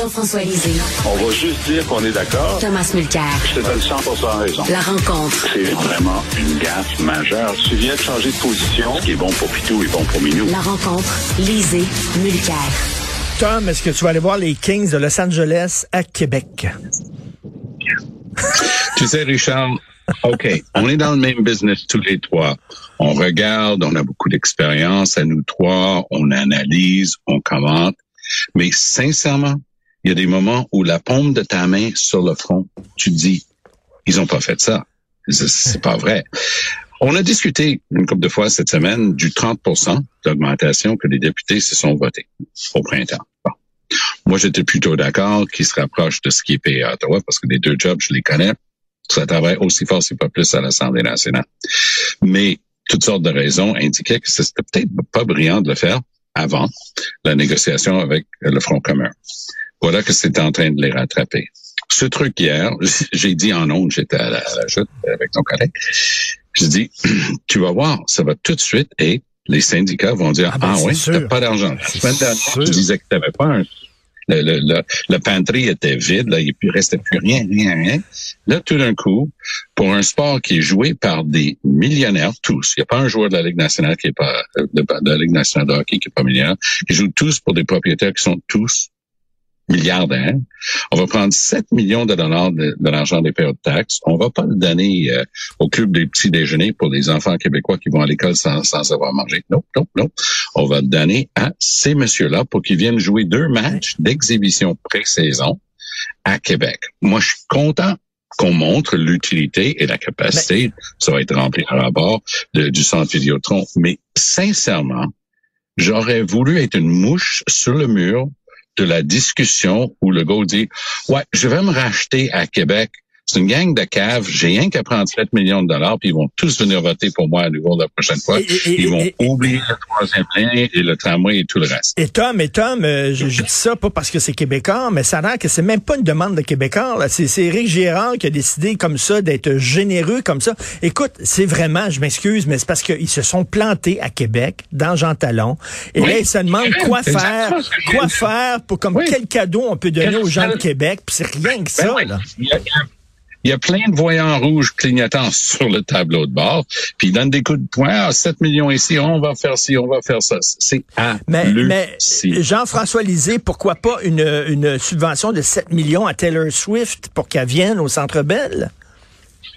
Jean-François Lisée. On va juste dire qu'on est d'accord. Thomas Mulcair. Je te donne 100 raison. La rencontre. C'est vraiment une gaffe majeure. Tu viens de changer de position. Ce qui est bon pour Pitou est bon pour Minou. La rencontre. Lisée. Mulcair. Tom, est-ce que tu vas aller voir les Kings de Los Angeles à Québec? Tu sais, Richard, OK, on est dans le même business tous les trois. On regarde, on a beaucoup d'expérience à nous trois, on analyse, on commente. Mais sincèrement, il y a des moments où la paume de ta main sur le front, tu dis, ils ont pas fait ça. C'est pas vrai. On a discuté une couple de fois cette semaine du 30% d'augmentation que les députés se sont votés au printemps. Moi, j'étais plutôt d'accord qu'ils se rapprochent de ce qui est payé à Ottawa parce que les deux jobs, je les connais. Ça travaille aussi fort, si pas plus, à l'Assemblée nationale. Mais toutes sortes de raisons indiquaient que c'était peut-être pas brillant de le faire avant la négociation avec le Front commun. Voilà que c'était en train de les rattraper. Ce truc hier, j'ai dit en ondes, j'étais à la, à avec ton collègue, j'ai dit, tu vas voir, ça va tout de suite et les syndicats vont dire, ah, ben, ah oui, t'as pas d'argent. La semaine dernière, tu disais que t'avais pas un le, le, le, pantry était vide, là, il ne restait plus rien, rien, rien. Là, tout d'un coup, pour un sport qui est joué par des millionnaires, tous, il n'y a pas un joueur de la Ligue nationale qui est pas de, de la Ligue nationale de hockey qui est pas millionnaire, qui jouent tous pour des propriétaires qui sont tous milliardaire. On va prendre 7 millions de dollars de, l'argent des payeurs de taxes. On va pas le donner euh, au club des petits déjeuners pour les enfants québécois qui vont à l'école sans, sans avoir mangé. Non, non, non. On va le donner à ces messieurs-là pour qu'ils viennent jouer deux matchs d'exhibition pré-saison à Québec. Moi, je suis content qu'on montre l'utilité et la capacité, ça va être rempli à bord du centre Vidéotron. Mais sincèrement, j'aurais voulu être une mouche sur le mur de la discussion où le gars dit, ouais, je vais me racheter à Québec c'est une gang de caves. J'ai rien qu'à prendre 7 millions de dollars, puis ils vont tous venir voter pour moi à nouveau la prochaine fois. ils vont oublier le troisième lien et le tramway et tout le reste. Et Tom, et Tom, euh, je, dis ça pas parce que c'est québécois, mais ça a l'air que c'est même pas une demande de québécois. C'est Éric Gérard qui a décidé comme ça d'être généreux comme ça. Écoute, c'est vraiment, je m'excuse, mais c'est parce qu'ils se sont plantés à Québec, dans Jean Talon. Et là, ils se demandent quoi faire, quoi faire pour comme quel cadeau on peut donner aux gens de Québec. Puis c'est rien que ça. Ben là. Il y a plein de voyants rouges clignotants sur le tableau de bord, puis ils donnent des coups de poing. Ah, 7 millions ici, on va faire ci, on va faire ça. C'est Mais, mais Jean-François Lisée, pourquoi pas une, une subvention de 7 millions à Taylor Swift pour qu'elle vienne au Centre Bell?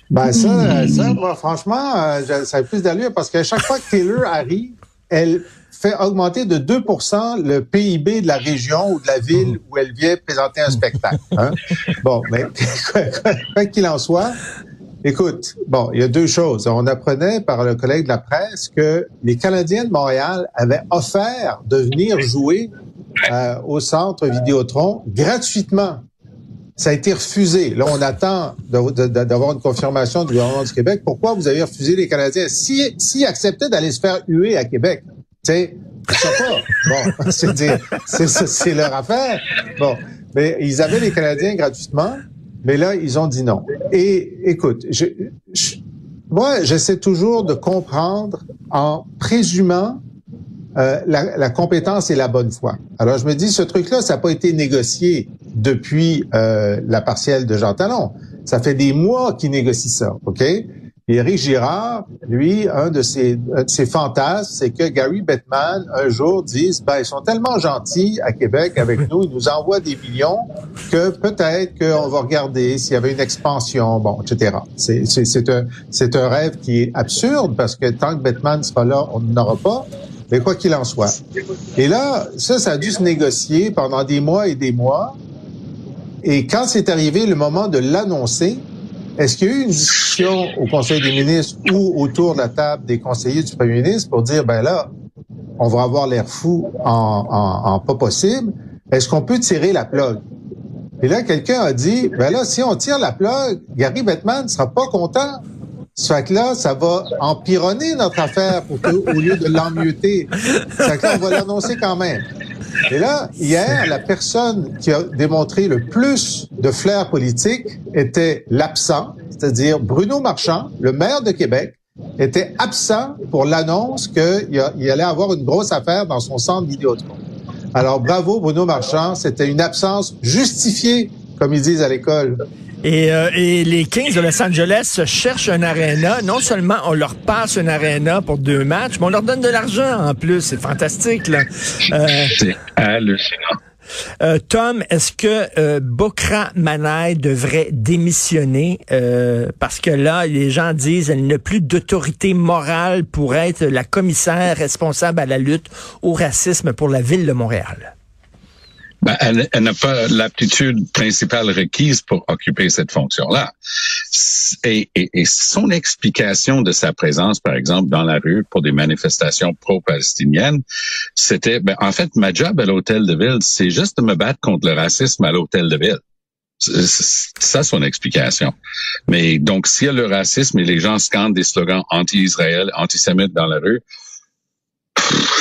Ben ça, ça moi, franchement, euh, ça a plus d'allure parce qu'à chaque fois que Taylor arrive, elle fait augmenter de 2% le PIB de la région ou de la ville où elle vient présenter un spectacle. Hein? Bon, mais quoi qu'il en soit, écoute, bon, il y a deux choses. On apprenait par le collègue de la presse que les Canadiens de Montréal avaient offert de venir jouer euh, au centre Vidéotron gratuitement. Ça a été refusé. Là, on attend d'avoir une confirmation du gouvernement du Québec. Pourquoi vous avez refusé les Canadiens? S'ils si, acceptaient d'aller se faire huer à Québec, tu je sais pas. Bon, c'est dire, c'est leur affaire. Bon, mais ils avaient les Canadiens gratuitement, mais là, ils ont dit non. Et écoute, je, moi, j'essaie toujours de comprendre en présumant euh, la, la, compétence et la bonne foi. Alors, je me dis, ce truc-là, ça n'a pas été négocié depuis euh, la partielle de Jean Talon. Ça fait des mois qu'ils négocient ça, OK? Et Éric Girard, lui, un de ses, ses fantasmes, c'est que Gary Bettman, un jour, dise, ben, ils sont tellement gentils à Québec avec nous, ils nous envoient des millions que peut-être qu'on va regarder s'il y avait une expansion, bon, etc. C'est, c'est, c'est, un, c'est un rêve qui est absurde parce que tant que Bettman sera là, on n'aura pas. Mais quoi qu'il en soit. Et là, ça, ça a dû se négocier pendant des mois et des mois. Et quand c'est arrivé le moment de l'annoncer, est-ce qu'il y a eu une discussion au Conseil des ministres ou autour de la table des conseillers du premier ministre pour dire, ben là, on va avoir l'air fou en, en, pas possible. Est-ce qu'on peut tirer la plug? Et là, quelqu'un a dit, ben là, si on tire la plug, Gary Bettman ne sera pas content. Ça là, ça va empironner notre affaire pour que, au lieu de l'emmieter. Ça là, on va l'annoncer quand même. Et là, hier, la personne qui a démontré le plus de flair politique était l'absent, c'est-à-dire Bruno Marchand, le maire de Québec, était absent pour l'annonce qu'il allait avoir une grosse affaire dans son centre Vidéotron. Alors bravo Bruno Marchand, c'était une absence justifiée, comme ils disent à l'école. Et, euh, et, les Kings de Los Angeles cherchent un aréna. Non seulement on leur passe un aréna pour deux matchs, mais on leur donne de l'argent en plus. C'est fantastique, là. Euh, c'est hallucinant. Euh, Tom, est-ce que euh, Bokra Manaï devrait démissionner? Euh, parce que là, les gens disent qu'elle n'a plus d'autorité morale pour être la commissaire responsable à la lutte au racisme pour la ville de Montréal? Ben, elle, elle n'a pas l'aptitude principale requise pour occuper cette fonction-là. Et, et, et, son explication de sa présence, par exemple, dans la rue pour des manifestations pro-palestiniennes, c'était, ben, en fait, ma job à l'hôtel de ville, c'est juste de me battre contre le racisme à l'hôtel de ville. Ça son explication. Mais donc, s'il y a le racisme et les gens scandent des slogans anti-Israël, antisémites dans la rue,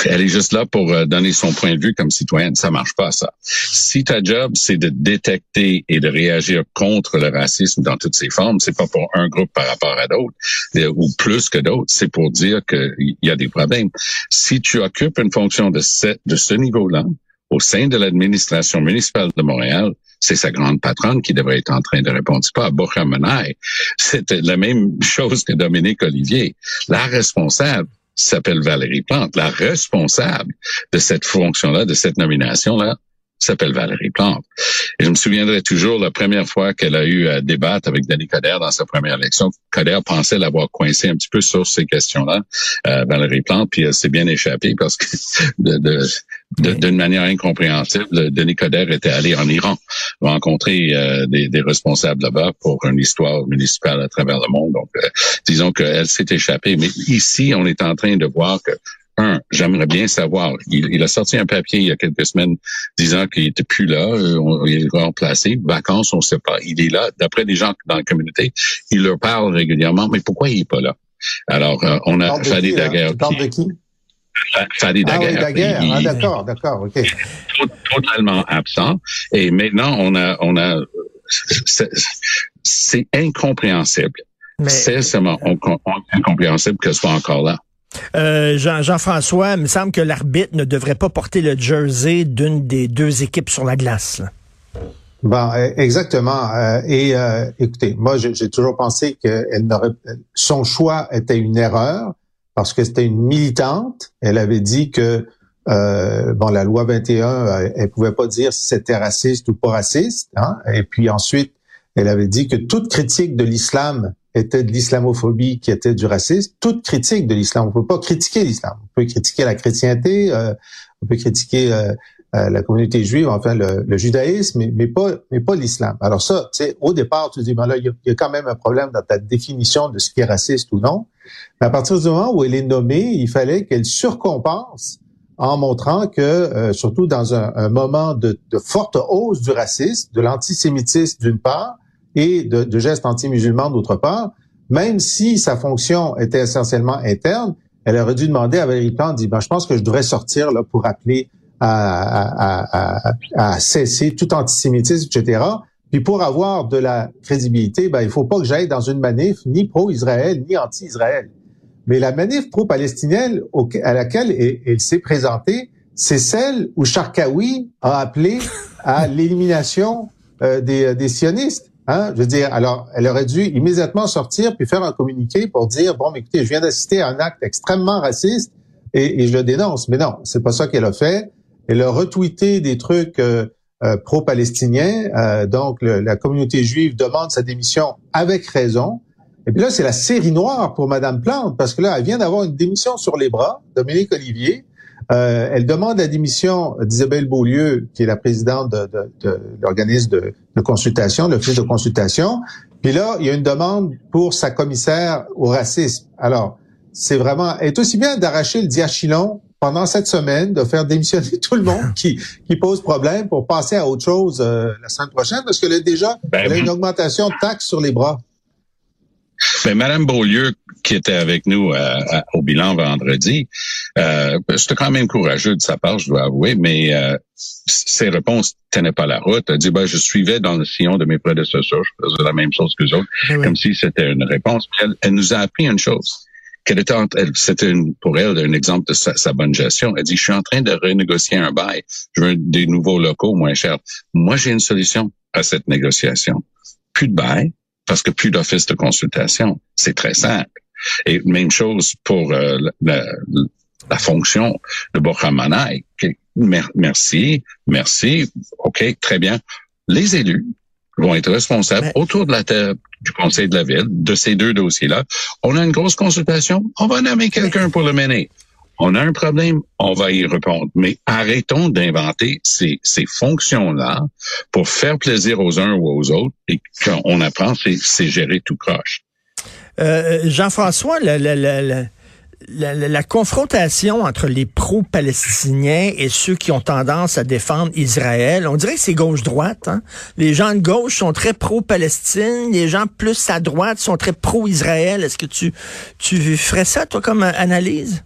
elle est juste là pour euh, donner son point de vue comme citoyenne. Ça marche pas, ça. Si ta job, c'est de détecter et de réagir contre le racisme dans toutes ses formes, c'est pas pour un groupe par rapport à d'autres, euh, ou plus que d'autres, c'est pour dire qu'il y a des problèmes. Si tu occupes une fonction de ce, niveau-là, au sein de l'administration municipale de Montréal, c'est sa grande patronne qui devrait être en train de répondre. C'est pas à C'était la même chose que Dominique Olivier. La responsable, s'appelle Valérie Plante. La responsable de cette fonction-là, de cette nomination-là, s'appelle Valérie Plante. Et je me souviendrai toujours la première fois qu'elle a eu à débattre avec Denis Coderre dans sa première élection. Coderre pensait l'avoir coincé un petit peu sur ces questions-là, euh, Valérie Plante, puis elle s'est bien échappée parce que de, de d'une manière incompréhensible, Denis Coderre était allé en Iran rencontrer euh, des, des, responsables là-bas pour une histoire municipale à travers le monde. Donc, euh, disons qu'elle s'est échappée. Mais ici, on est en train de voir que un, j'aimerais bien savoir. Il, a sorti un papier il y a quelques semaines disant qu'il était plus là, euh, il est remplacé. Vacances, on ne sait pas. Il est là. D'après des gens dans la communauté, il leur parle régulièrement. Mais pourquoi il est pas là? Alors, euh, on a Fadi Daguerre. Tu parles de qui? Fadi Daguerre. Ah, oui, Daguerre. ah, d'accord, d'accord, ok. Totalement absent. Et maintenant, on a, on a, c'est incompréhensible. C'est seulement incompréhensible que ce soit encore là. Euh, Jean, françois il me semble que l'arbitre ne devrait pas porter le jersey d'une des deux équipes sur la glace. Bon, e, exactement. Euh, et euh, écoutez, moi, j'ai toujours pensé que elle son choix était une erreur parce que c'était une militante. Elle avait dit que bon, la loi 21, elle pouvait pas dire si c'était raciste ou pas raciste. Hein. Et puis ensuite, elle avait dit que toute critique de l'islam était de l'islamophobie, qui était du racisme. Toute critique de l'islam, on peut pas critiquer l'islam. On peut critiquer la chrétienté, euh, on peut critiquer euh, euh, la communauté juive, enfin le, judaïsme, mais, pas, mais pas l'islam. Alors ça, tu au départ, tu dis, ben là, il y, a, quand même un problème dans ta définition de ce qui est raciste ou non. Mais à partir du moment où elle est nommée, il fallait qu'elle surcompense en montrant que, surtout dans un, moment de, de, forte hausse du racisme, de l'antisémitisme d'une part, et de, de gestes anti-musulmans d'autre part, même si sa fonction était essentiellement interne, elle aurait dû demander à Valérie Plante, dit, ben, je pense que je devrais sortir là, pour appeler à, à, à, cesser tout antisémitisme, etc. Puis pour avoir de la crédibilité, ben, il faut pas que j'aille dans une manif ni pro-Israël ni anti-Israël. Mais la manif pro-palestinienne à laquelle elle, s'est présentée, c'est celle où Sharkawi a appelé à l'élimination euh, des, des sionistes. Hein? Je veux dire, alors, elle aurait dû immédiatement sortir puis faire un communiqué pour dire, bon, mais écoutez, je viens d'assister à un acte extrêmement raciste et, je le dénonce. Mais non, c'est pas ça qu'elle a fait. Elle a retweeté des trucs euh, euh, pro-palestiniens. Euh, donc, la communauté juive demande sa démission avec raison. Et puis là, c'est la série noire pour Madame Plante parce que là, elle vient d'avoir une démission sur les bras, Dominique Olivier. Euh, elle demande la démission d'Isabelle Beaulieu, qui est la présidente de, de, de l'organisme de, de, consultation, l'office de consultation. Puis là, il y a une demande pour sa commissaire au racisme. Alors, c'est vraiment, est aussi bien d'arracher le diachylon pendant cette semaine, de faire démissionner tout le monde qui, qui pose problème pour passer à autre chose euh, la semaine prochaine, parce qu'elle a déjà ben elle a une augmentation de taxes sur les bras. Ben, Madame Beaulieu, qui était avec nous euh, au bilan vendredi, euh, c'était quand même courageux de sa part, je dois avouer, mais euh, ses réponses tenaient pas la route. Elle dit, ben, je suivais dans le sillon de mes prédécesseurs, je faisais la même chose que eux autres, ben comme si c'était une réponse. Elle, elle, nous a appris une chose. Qu'elle était, c'était pour elle un exemple de sa, sa, bonne gestion. Elle dit, je suis en train de renégocier un bail, je veux des nouveaux locaux moins chers. Moi, j'ai une solution à cette négociation. Plus de bail, parce que plus d'office de consultation. C'est très simple. Et même chose pour euh, la, la, fonction de Bohamanaï. Merci, merci, OK, très bien. Les élus vont être responsables autour de la table du conseil de la ville de ces deux dossiers-là. On a une grosse consultation, on va nommer quelqu'un pour le mener. On a un problème, on va y répondre. Mais arrêtons d'inventer ces, ces fonctions-là pour faire plaisir aux uns ou aux autres et qu'on apprend, c'est gérer tout croche. Euh, Jean-François, la, la, confrontation entre les pro-palestiniens et ceux qui ont tendance à défendre Israël, on dirait que c'est gauche-droite. Hein? Les gens de gauche sont très pro-Palestine, les gens plus à droite sont très pro-Israël. Est-ce que tu, tu ferais ça, toi, comme analyse?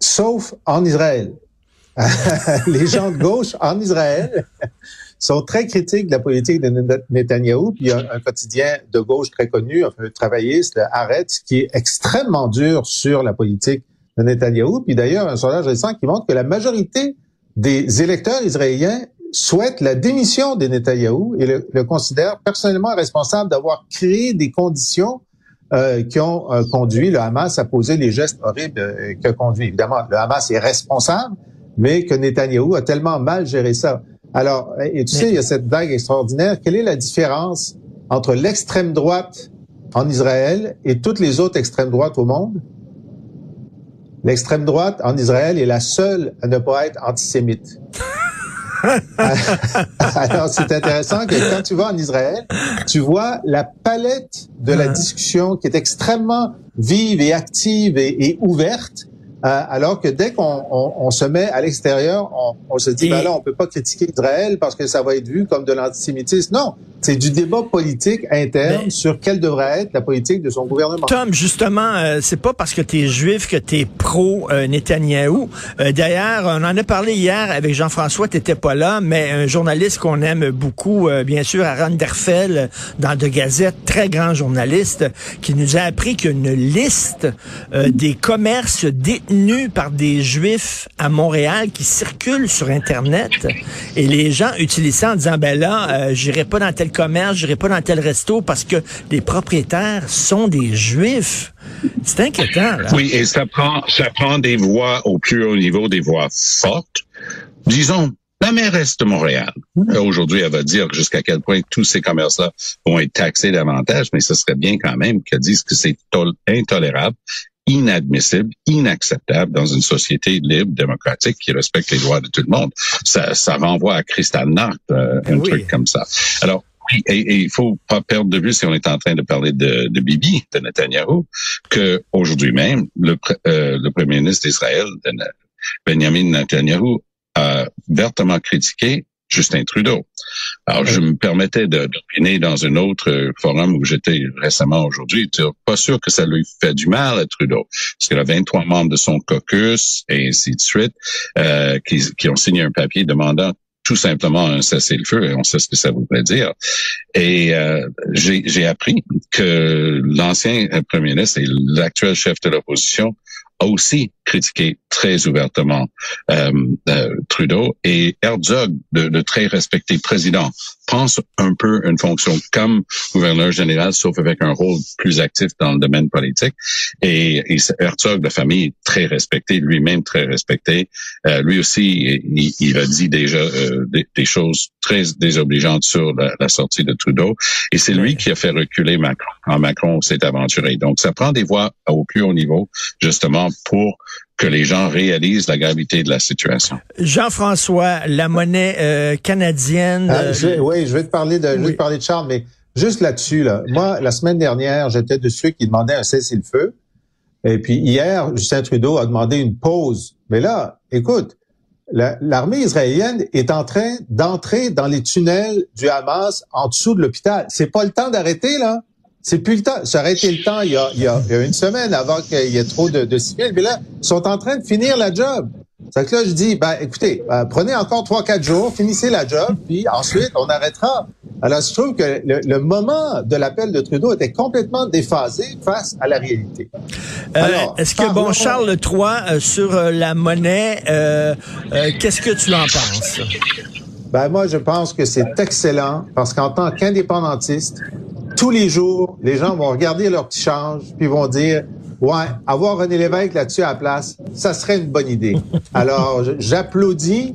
Sauf en Israël. les gens de gauche en Israël sont très critiques de la politique de Netanyahou. Puis il y a un, quotidien de gauche très connu, un travailliste, Haaretz, qui est extrêmement dur sur la politique de Netanyahou. Puis d'ailleurs, un sondage récent qui montre que la majorité des électeurs israéliens souhaitent la démission de Netanyahou et le, le considèrent personnellement responsable d'avoir créé des conditions euh, qui ont euh, conduit le Hamas à poser les gestes horribles euh, que conduit. Évidemment, le Hamas est responsable, mais que Netanyahou a tellement mal géré ça. Alors, et tu sais, il y a cette vague extraordinaire. Quelle est la différence entre l'extrême droite en Israël et toutes les autres extrêmes droites au monde? L'extrême droite en Israël est la seule à ne pas être antisémite. Alors, c'est intéressant que quand tu vas en Israël, tu vois la palette de la discussion qui est extrêmement vive et active et ouverte alors que dès qu'on on, se met à l'extérieur, on, on, se dit, ben là, on peut pas critiquer Israël parce que ça va être vu comme de l'antisémitisme. Non, c'est du débat politique interne sur quelle devrait être la politique de son gouvernement. Tom, justement, euh, c'est pas parce que tu es juif que tu es pro euh, Netanyahou. Euh, D'ailleurs, on en a parlé hier avec Jean-François, t'étais pas là, mais un journaliste qu'on aime beaucoup, euh, bien sûr, Aaron Derfel, dans De Gazette, très grand journaliste, qui nous a appris qu'une liste des commerces détenus par des juifs à Montréal qui circulent sur Internet, et les gens utilisent ça en disant, ben là, j'irai pas dans tel commerce, j'irai pas dans tel resto parce que les propriétaires sont des juifs. C'est inquiétant. Là. Oui, et ça prend, ça prend des voix au plus haut niveau, des voix fortes. Disons, la mairesse de Montréal, aujourd'hui, elle va dire jusqu'à quel point tous ces commerces-là vont être taxés davantage, mais ce serait bien quand même qu'elle dise que c'est intolérable inadmissible, inacceptable dans une société libre, démocratique, qui respecte les droits de tout le monde. Ça, ça renvoie à Kristallnacht, euh, un truc comme ça. Alors, oui, et, il faut pas perdre de vue, si on est en train de parler de, de Bibi, de Netanyahu, que aujourd'hui même, le, euh, le premier ministre d'Israël, Benjamin Netanyahu, a vertement critiqué Justin Trudeau. Alors, je me permettais d'opiner dans un autre forum où j'étais récemment aujourd'hui. Pas sûr que ça lui fait du mal à Trudeau, parce qu'il a 23 membres de son caucus et ainsi de suite euh, qui, qui ont signé un papier demandant tout simplement un cessez-le-feu, et on sait ce que ça voudrait dire. Et euh, j'ai appris que l'ancien premier ministre et l'actuel chef de l'opposition a aussi critiqué très ouvertement euh, euh, Trudeau et Herzog, le, très respecté président, pense un peu une fonction comme gouverneur général, sauf avec un rôle plus actif dans le domaine politique. Et, et Herzog, de famille très respecté, lui-même très respecté, euh, lui aussi, il, a dit déjà euh, des, choses très désobligeantes sur la, la sortie de Trudeau. Et c'est lui qui a fait reculer Macron. En Macron s'est aventuré. Donc, ça prend des voix au plus haut niveau, justement, pour que les gens réalisent la gravité de la situation. Jean-François, la monnaie euh, canadienne. Ah, euh, oui, je vais te parler de, je vais te parler de Charles, mais juste là-dessus, là, moi, la semaine dernière, j'étais de ceux qui demandaient un cessez-le-feu. Et puis hier, Justin Trudeau a demandé une pause. Mais là, écoute, l'armée israélienne est en train d'entrer dans les tunnels du Hamas en dessous de l'hôpital. C'est pas le temps d'arrêter, là. C'est plus le temps. Ça aurait été le temps il y a, il y a, une semaine avant qu'il y ait trop de, de civils. Mais là, ils sont en train de finir la job. C'est que là, je dis, ben, écoutez, euh, prenez encore trois, quatre jours, finissez la job, puis ensuite, on arrêtera. Alors, je trouve que le, le moment de l'appel de Trudeau était complètement déphasé face à la réalité. Euh, Alors, Est-ce que, bon, Charles III, euh, sur euh, la monnaie, qu'est-ce que tu en penses? Ben moi, je pense que c'est excellent parce qu'en tant qu'indépendantiste, tous les jours, les gens vont regarder leur petit change puis vont dire ouais, avoir René Lévesque là-dessus à la place, ça serait une bonne idée. Alors, j'applaudis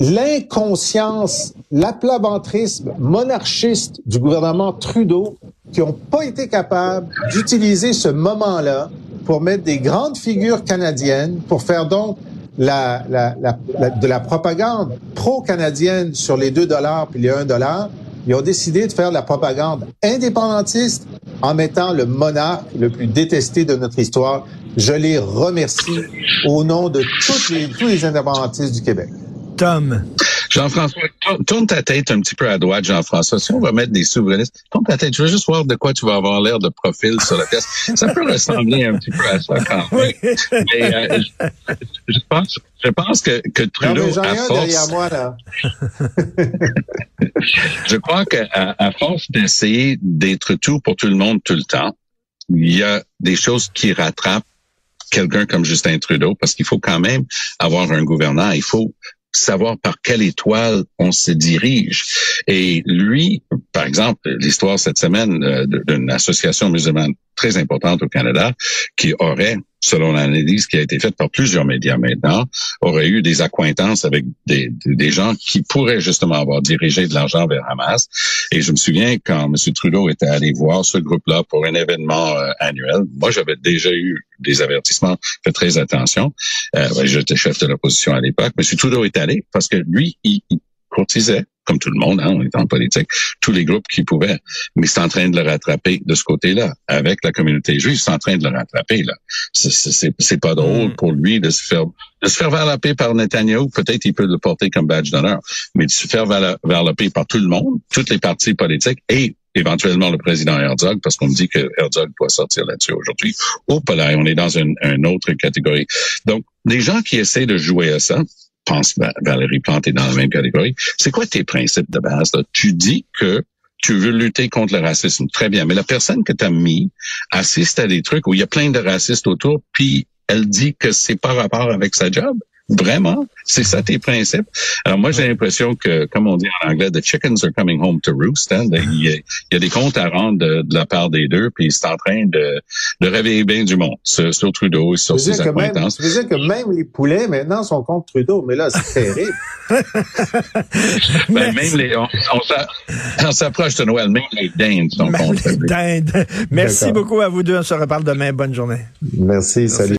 l'inconscience, l'aplabantrisme monarchiste du gouvernement Trudeau qui n'ont pas été capables d'utiliser ce moment-là pour mettre des grandes figures canadiennes, pour faire donc la, la, la- de la propagande pro-canadienne sur les 2 dollars puis les 1 dollar. Ils ont décidé de faire la propagande indépendantiste en mettant le monarque le plus détesté de notre histoire. Je les remercie au nom de tous les indépendantistes du Québec. Tom. Jean-François, tourne- ta tête un petit peu à droite, Jean-François. Si on va mettre des souverainistes, tourne ta tête. Je veux juste voir de quoi tu vas avoir l'air de profil sur la pièce. Ça peut ressembler un petit peu à ça quand même. Mais euh, je, je pense, je pense que, que Non, Trudeau, à force, derrière moi, là. je crois qu'à à force d'essayer d'être tout pour tout le monde tout le temps, il y a des choses qui rattrapent quelqu'un comme Justin Trudeau parce qu'il faut quand même avoir un gouvernant. Il faut savoir par quelle étoile on se dirige. Et lui, par exemple, l'histoire cette semaine euh, d'une association musulmane très importante au Canada qui aurait, selon l'analyse qui a été faite par plusieurs médias maintenant, aurait eu des accointances avec des, gens qui pourraient justement avoir dirigé de l'argent vers Hamas. Et je me souviens quand M. Trudeau était allé voir ce groupe-là pour un événement euh, annuel, moi j'avais déjà eu des avertissements, faites très attention. Euh, J'étais chef de l'opposition à l'époque. M. Trudeau est allé parce que lui, il courtisait, comme tout le monde, hein, on est en politique, tous les groupes qui pouvaient. Mais c'est en train de le rattraper de ce côté-là. Avec la communauté juive, c'est en train de le rattraper. là. C'est- pas drôle pour lui de se faire de se faire varloper par Netanyahu. Peut-être il peut le porter comme badge d'honneur, mais de se faire varloper par tout le monde, toutes les partis politiques et éventuellement le président Herzog, parce qu'on me dit que Herzog doit sortir là-dessus aujourd'hui. Oh, pas là, on est dans une, une autre catégorie. Donc, les gens qui essaient de jouer à ça, pense Va- Valérie Plante est dans la même catégorie. C'est quoi tes principes de base? Tu dis que tu veux lutter contre le racisme. Très bien. Mais la personne que tu as mis assiste à des trucs où il y a plein de racistes autour, puis elle dit que c'est pas rapport avec sa job? Vraiment? C'est ça tes principes? Alors moi, j'ai l'impression que, comme on dit en anglais, the chickens are coming home to roost. hein? Il, y a, il y a des comptes à rendre de, de la part des deux, puis c'est en train de, de réveiller bien du monde sur, sur Trudeau et sur ses même, acquaintances. ça veut dire que même les poulets, maintenant, sont contre Trudeau. Mais là, c'est terrible. Ben, même les, on, on s'a- on s'approche de Noël, même les dindes sont Ben, contre les lui. dindes. Merci beaucoup à vous deux. On se reparle demain. Bonne journée. Merci, salut.